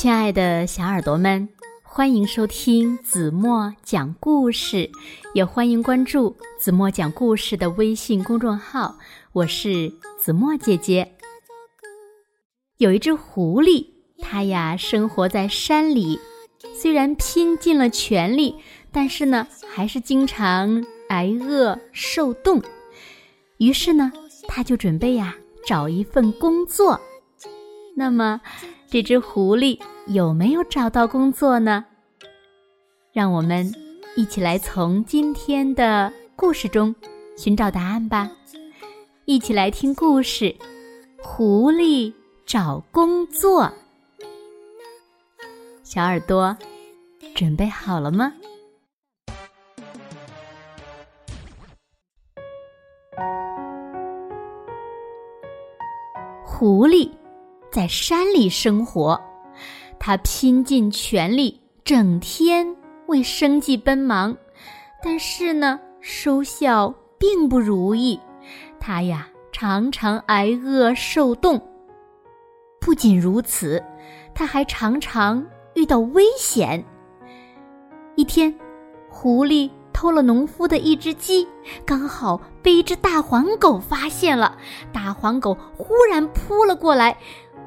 亲爱的小耳朵们，欢迎收听子墨讲故事，也欢迎关注子墨讲故事的微信公众号。我是子墨姐姐。有一只狐狸，它呀生活在山里，虽然拼尽了全力，但是呢，还是经常挨饿受冻。于是呢，它就准备呀找一份工作。那么，这只狐狸有没有找到工作呢？让我们一起来从今天的故事中寻找答案吧。一起来听故事《狐狸找工作》。小耳朵，准备好了吗？狐狸。在山里生活，他拼尽全力，整天为生计奔忙，但是呢，收效并不如意。他呀，常常挨饿受冻。不仅如此，他还常常遇到危险。一天，狐狸偷了农夫的一只鸡，刚好被一只大黄狗发现了。大黄狗忽然扑了过来。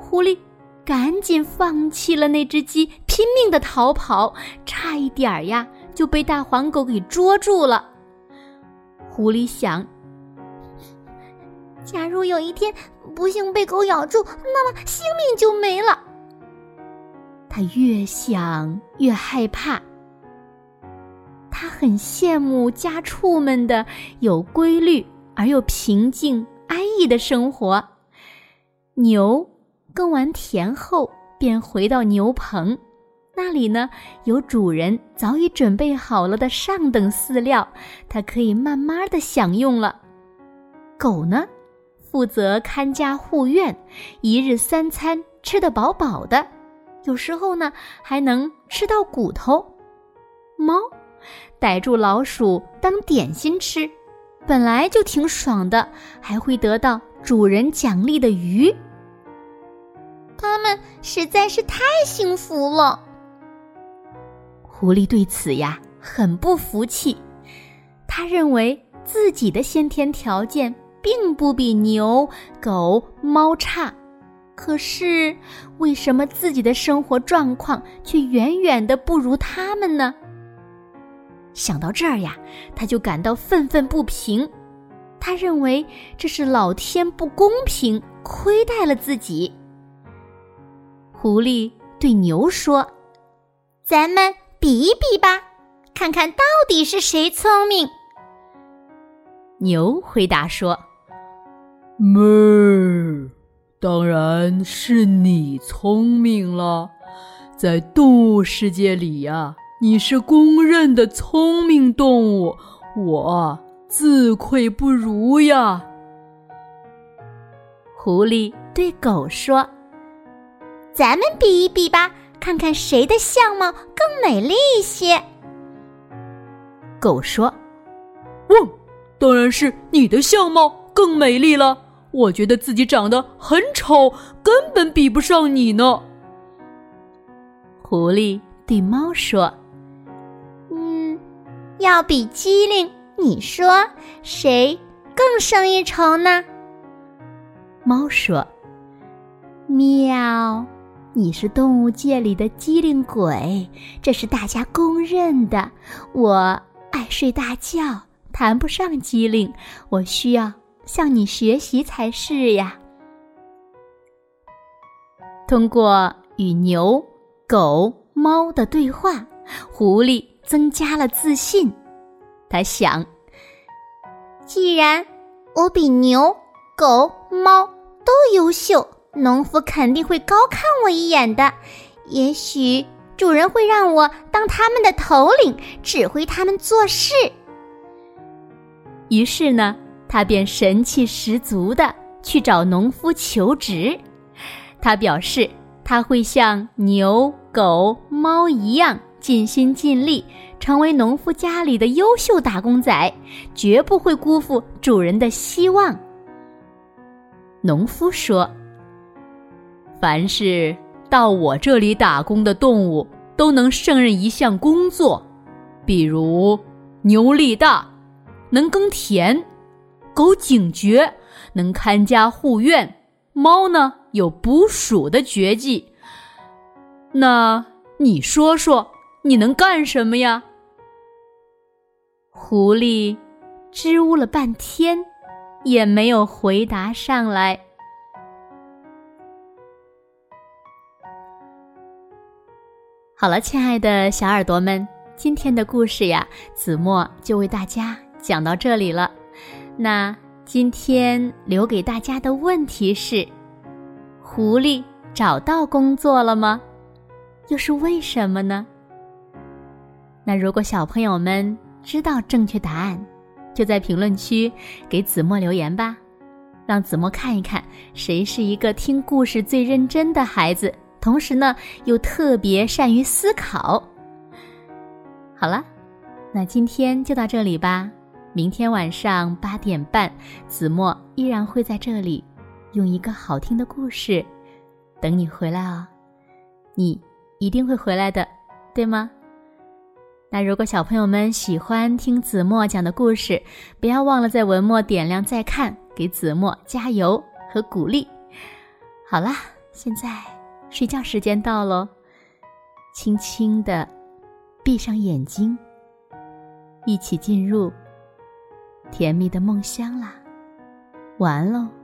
狐狸赶紧放弃了那只鸡，拼命的逃跑，差一点儿呀就被大黄狗给捉住了。狐狸想：假如有一天不幸被狗咬住，那么性命就没了。他越想越害怕。他很羡慕家畜们的有规律而又平静安逸的生活。牛。耕完田后，便回到牛棚，那里呢有主人早已准备好了的上等饲料，它可以慢慢的享用了。狗呢，负责看家护院，一日三餐吃得饱饱的，有时候呢还能吃到骨头。猫，逮住老鼠当点心吃，本来就挺爽的，还会得到主人奖励的鱼。他们实在是太幸福了。狐狸对此呀很不服气，他认为自己的先天条件并不比牛、狗、猫差，可是为什么自己的生活状况却远远的不如他们呢？想到这儿呀，他就感到愤愤不平。他认为这是老天不公平，亏待了自己。狐狸对牛说：“咱们比一比吧，看看到底是谁聪明。”牛回答说：“哞，当然是你聪明了，在动物世界里呀，你是公认的聪明动物，我自愧不如呀。”狐狸对狗说。咱们比一比吧，看看谁的相貌更美丽一些。狗说：“汪，当然是你的相貌更美丽了。我觉得自己长得很丑，根本比不上你呢。”狐狸对猫说：“嗯，要比机灵，你说谁更胜一筹呢？”猫说：“喵。”你是动物界里的机灵鬼，这是大家公认的。我爱睡大觉，谈不上机灵，我需要向你学习才是呀。通过与牛、狗、猫的对话，狐狸增加了自信。他想：既然我比牛、狗、猫都优秀。农夫肯定会高看我一眼的，也许主人会让我当他们的头领，指挥他们做事。于是呢，他便神气十足的去找农夫求职。他表示他会像牛、狗、猫一样尽心尽力，成为农夫家里的优秀打工仔，绝不会辜负主人的希望。农夫说。凡是到我这里打工的动物都能胜任一项工作，比如牛力大，能耕田；狗警觉，能看家护院；猫呢有捕鼠的绝技。那你说说，你能干什么呀？狐狸支吾了半天，也没有回答上来。好了，亲爱的小耳朵们，今天的故事呀，子墨就为大家讲到这里了。那今天留给大家的问题是：狐狸找到工作了吗？又是为什么呢？那如果小朋友们知道正确答案，就在评论区给子墨留言吧，让子墨看一看谁是一个听故事最认真的孩子。同时呢，又特别善于思考。好了，那今天就到这里吧。明天晚上八点半，子墨依然会在这里，用一个好听的故事等你回来哦。你一定会回来的，对吗？那如果小朋友们喜欢听子墨讲的故事，不要忘了在文末点亮再看，给子墨加油和鼓励。好啦，现在。睡觉时间到喽，轻轻的闭上眼睛，一起进入甜蜜的梦乡啦。晚安喽。